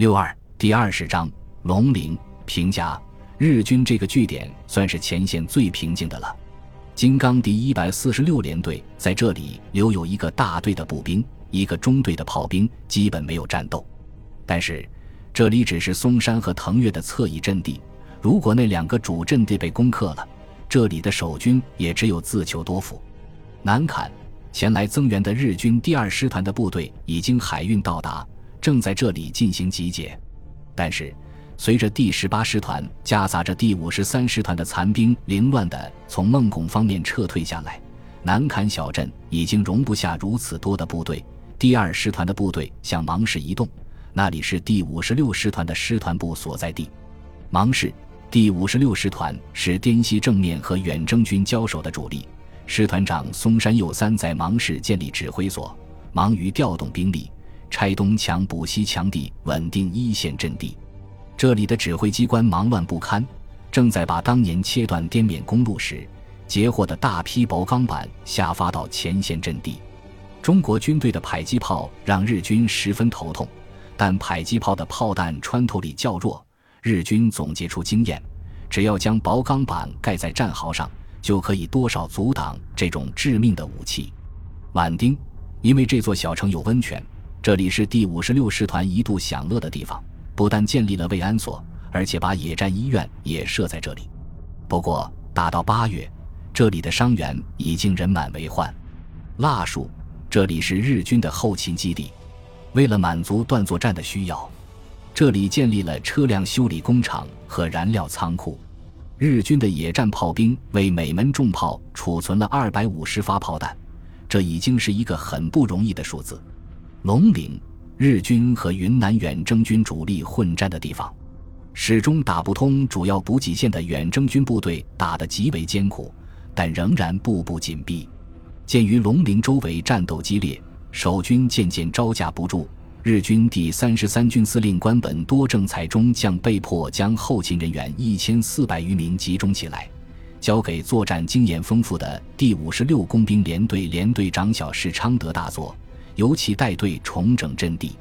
六二第二十章龙陵平夹日军这个据点算是前线最平静的了。金刚第一百四十六联队在这里留有一个大队的步兵，一个中队的炮兵，基本没有战斗。但是这里只是松山和腾越的侧翼阵地，如果那两个主阵地被攻克了，这里的守军也只有自求多福。南坎前来增援的日军第二师团的部队已经海运到达，正在这里进行集结。但是。随着第十八师团夹杂着第五十三师团的残兵凌乱地从孟拱方面撤退下来，南坎小镇已经容不下如此多的部队。第二师团的部队向芒市移动，那里是第五十六师团的师团部所在地。芒市第五十六师团是滇西正面和远征军交手的主力，师团长松山佑三在芒市建立指挥所，忙于调动兵力，拆东墙补西墙地，稳定一线阵地。这里的指挥机关忙乱不堪，正在把当年切断滇缅公路时截获的大批薄钢板下发到前线阵地。中国军队的迫击炮让日军十分头痛，但迫击炮的炮弹穿透力较弱。日军总结出经验，只要将薄钢板盖在战壕上，就可以多少阻挡这种致命的武器。宛丁，因为这座小城有温泉，这里是第五十六师团一度享乐的地方。不但建立了慰安所，而且把野战医院也设在这里。不过，打到八月，这里的伤员已经人满为患。蜡树，这里是日军的后勤基地。为了满足断作战的需要，这里建立了车辆修理工厂和燃料仓库。日军的野战炮兵为每门重炮储存了二百五十发炮弹，这已经是一个很不容易的数字。龙陵。日军和云南远征军主力混战的地方，始终打不通主要补给线的远征军部队打得极为艰苦，但仍然步步紧逼。鉴于龙陵周围战斗激烈，守军渐渐招架不住，日军第三十三军司令官本多正才中将被迫将后勤人员一千四百余名集中起来，交给作战经验丰富的第五十六工兵联队连队长小士昌德大佐。由其带队重整阵地，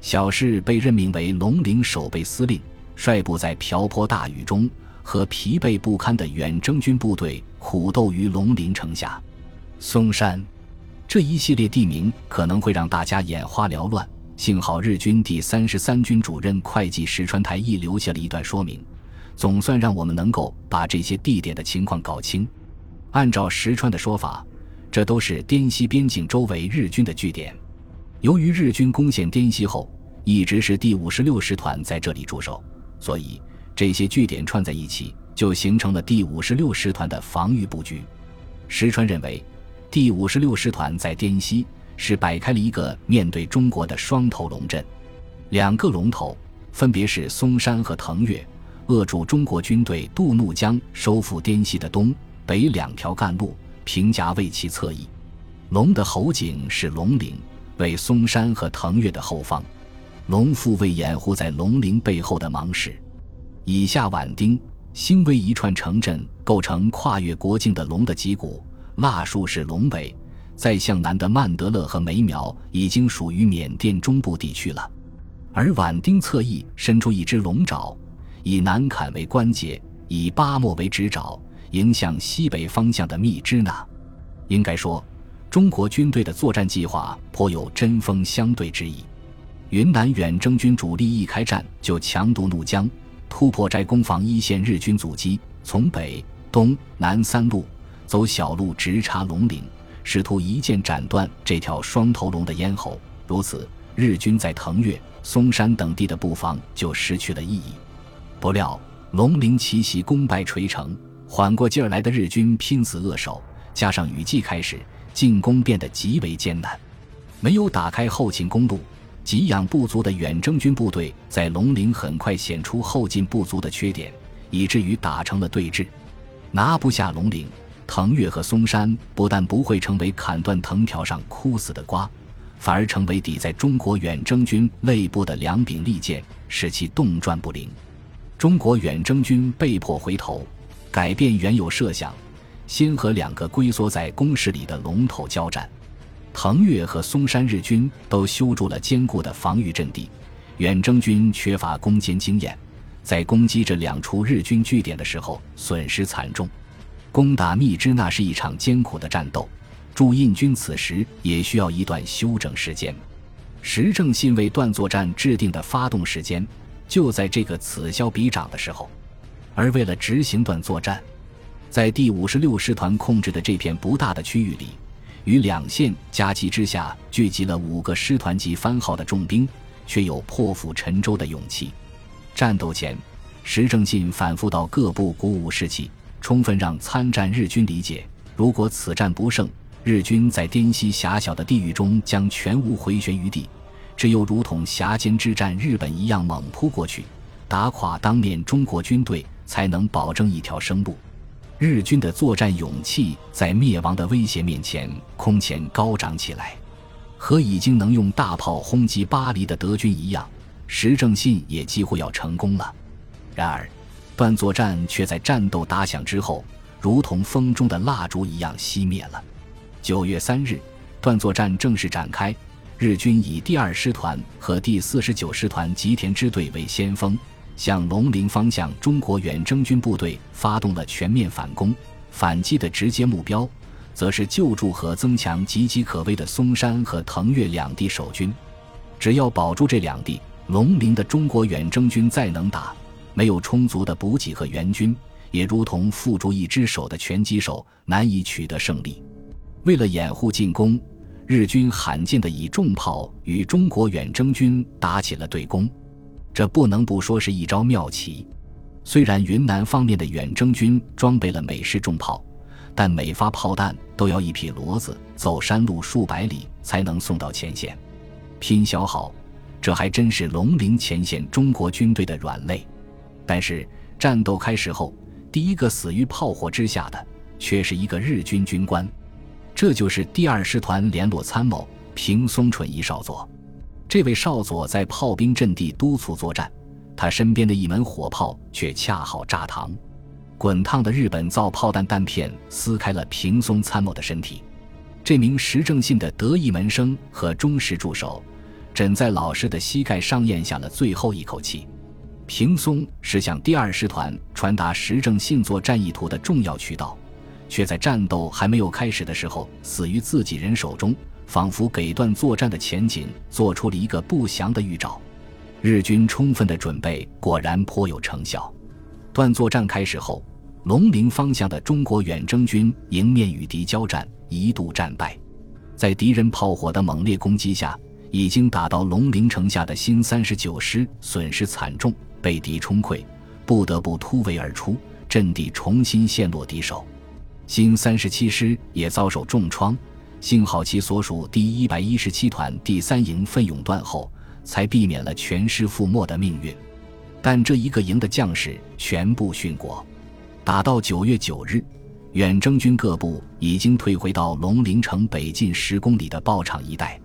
小士被任命为龙陵守备司令，率部在瓢泼大雨中和疲惫不堪的远征军部队苦斗于龙陵城下。嵩山，这一系列地名可能会让大家眼花缭乱。幸好日军第三十三军主任会计石川台一留下了一段说明，总算让我们能够把这些地点的情况搞清。按照石川的说法。这都是滇西边境周围日军的据点。由于日军攻陷滇西后，一直是第五十六师团在这里驻守，所以这些据点串在一起，就形成了第五十六师团的防御布局。石川认为，第五十六师团在滇西是摆开了一个面对中国的双头龙阵，两个龙头分别是松山和腾越，扼住中国军队渡怒江、收复滇西的东北两条干路。平夹为其侧翼，龙的喉颈是龙陵，为嵩山和腾越的后方；龙腹为掩护在龙陵背后的芒市。以下宛丁、兴威一串城镇构成跨越国境的龙的脊骨。腊树是龙尾，再向南的曼德勒和梅苗已经属于缅甸中部地区了。而宛丁侧翼伸出一只龙爪，以南坎为关节，以巴莫为直爪。迎向西北方向的密支那，应该说，中国军队的作战计划颇有针锋相对之意。云南远征军主力一开战就强渡怒江，突破寨攻防一线日军阻击，从北、东南三路走小路直插龙陵，试图一剑斩断这条双头龙的咽喉。如此，日军在腾越、松山等地的布防就失去了意义。不料，龙陵奇袭功败垂成。缓过劲儿来的日军拼死扼守，加上雨季开始，进攻变得极为艰难。没有打开后勤公路，给养不足的远征军部队在龙陵很快显出后劲不足的缺点，以至于打成了对峙。拿不下龙陵，腾越和松山不但不会成为砍断藤条上枯死的瓜，反而成为抵在中国远征军肋部的两柄利剑，使其动转不灵。中国远征军被迫回头。改变原有设想，先和两个龟缩在工事里的龙头交战。腾越和松山日军都修筑了坚固的防御阵地，远征军缺乏攻坚经验，在攻击这两处日军据点的时候损失惨重。攻打密支那是一场艰苦的战斗，驻印军此时也需要一段休整时间。石正信为段作战制定的发动时间就在这个此消彼长的时候，而为了执行段作战，在第五十六师团控制的这片不大的区域里，与两线夹击之下聚集了五个师团级番号的重兵，却有破釜沉舟的勇气。战斗前，石正信反复到各部鼓舞士气。充分让参战日军理解，如果此战不胜，日军在滇西狭小的地域中将全无回旋余地，只有如同峡间之战日本一样猛扑过去，打垮当面中国军队，才能保证一条生路。日军的作战勇气在灭亡的威胁面前空前高涨起来，和已经能用大炮轰击巴黎的德军一样，石正信也几乎要成功了。然而。段作战却在战斗打响之后，如同风中的蜡烛一样熄灭了。九月三日，段作战正式展开。日军以第二师团和第四十九师团吉田支队为先锋，向龙陵方向中国远征军部队发动了全面反攻。反击的直接目标，则是救助和增强岌岌可危的松山和腾越两地守军。只要保住这两地，龙陵的中国远征军再能打。没有充足的补给和援军，也如同缚住一只手的拳击手，难以取得胜利。为了掩护进攻，日军罕见的以重炮与中国远征军打起了对攻，这不能不说是一招妙棋。虽然云南方面的远征军装备了美式重炮，但每发炮弹都要一匹骡子走山路数百里才能送到前线，拼消耗，这还真是龙陵前线中国军队的软肋。但是战斗开始后，第一个死于炮火之下的却是一个日军军官，这就是第二师团联络参谋平松纯一少佐。这位少佐在炮兵阵地督促作战，他身边的一门火炮却恰好炸膛，滚烫的日本造炮弹弹片撕开了平松参谋的身体。这名石正信的得意门生和忠实助手，枕在老师的膝盖上咽下了最后一口气。平松是向第二师团传达实政信作战意图的重要渠道，却在战斗还没有开始的时候死于自己人手中，仿佛给段作战的前景做出了一个不祥的预兆。日军充分的准备果然颇有成效。段作战开始后，龙陵方向的中国远征军迎面与敌交战，一度战败，在敌人炮火的猛烈攻击下，已经打到龙陵城下的新三十九师损失惨重。被敌冲溃，不得不突围而出，阵地重新陷落敌手。新三十七师也遭受重创，幸好其所属第一百一十七团第三营奋勇断后，才避免了全师覆没的命运。但这一个营的将士全部殉国。打到九月九日，远征军各部已经退回到龙陵城北近十公里的爆场一带。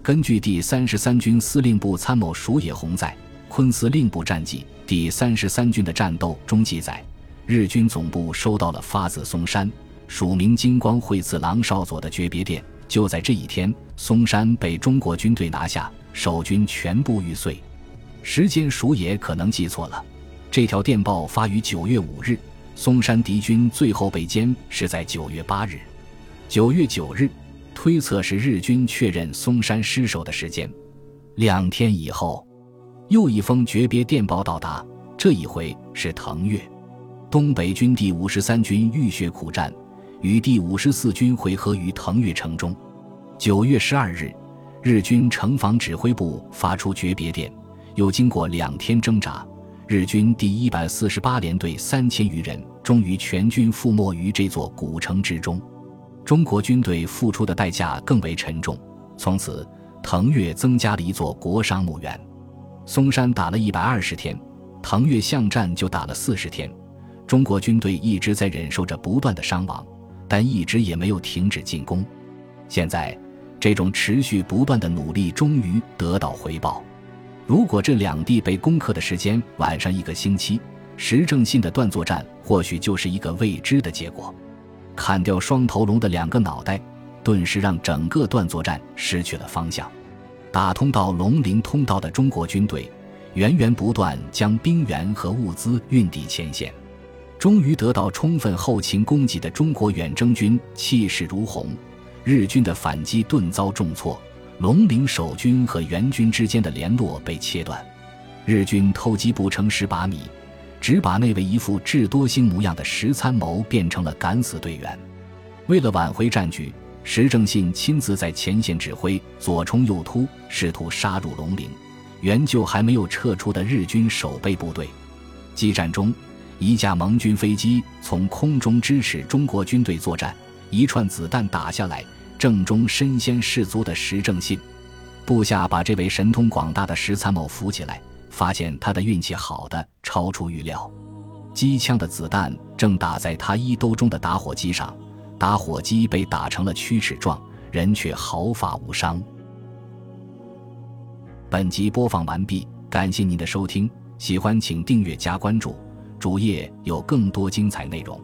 根据第三十三军司令部参谋鼠野宏在。昆司令部战绩第三十三军的战斗中记载，日军总部收到了发自松山署名金光惠次郎少佐的诀别电。就在这一天，松山被中国军队拿下，守军全部玉碎。时间鼠也可能记错了，这条电报发于九月五日，松山敌军最后被歼是在九月八日。九月九日，推测是日军确认松山失守的时间。两天以后。又一封诀别电报到达，这一回是腾越，东北军第五十三军浴血苦战，与第五十四军会合于腾越城中。九月十二日，日军城防指挥部发出诀别电，又经过两天挣扎，日军第一百四十八联队三千余人终于全军覆没于这座古城之中。中国军队付出的代价更为沉重，从此腾越增加了一座国殇墓园。松山打了一百二十天，腾越巷战就打了四十天，中国军队一直在忍受着不断的伤亡，但一直也没有停止进攻。现在，这种持续不断的努力终于得到回报。如果这两地被攻克的时间晚上一个星期，石正信的断作战或许就是一个未知的结果。砍掉双头龙的两个脑袋，顿时让整个断作战失去了方向。打通到龙陵通道的中国军队，源源不断将兵员和物资运抵前线。终于得到充分后勤供给的中国远征军气势如虹，日军的反击顿遭重挫，龙陵守军和援军之间的联络被切断，日军偷鸡不成蚀把米，只把那位一副智多星模样的石参谋变成了敢死队员。为了挽回战局，石正信亲自在前线指挥，左冲右突，试图杀入龙陵，援救还没有撤出的日军守备部队。激战中。一架盟军飞机从空中支持中国军队作战，一串子弹打下来，正中身先士卒的石正信。部下把这位神通广大的石参谋扶起来，发现他的运气好的超出预料。机枪的子弹正打在他衣兜中的打火机上，打火机被打成了锯齿状，人却毫发无伤。本集播放完毕，感谢您的收听，喜欢请订阅加关注。主页有更多精彩内容。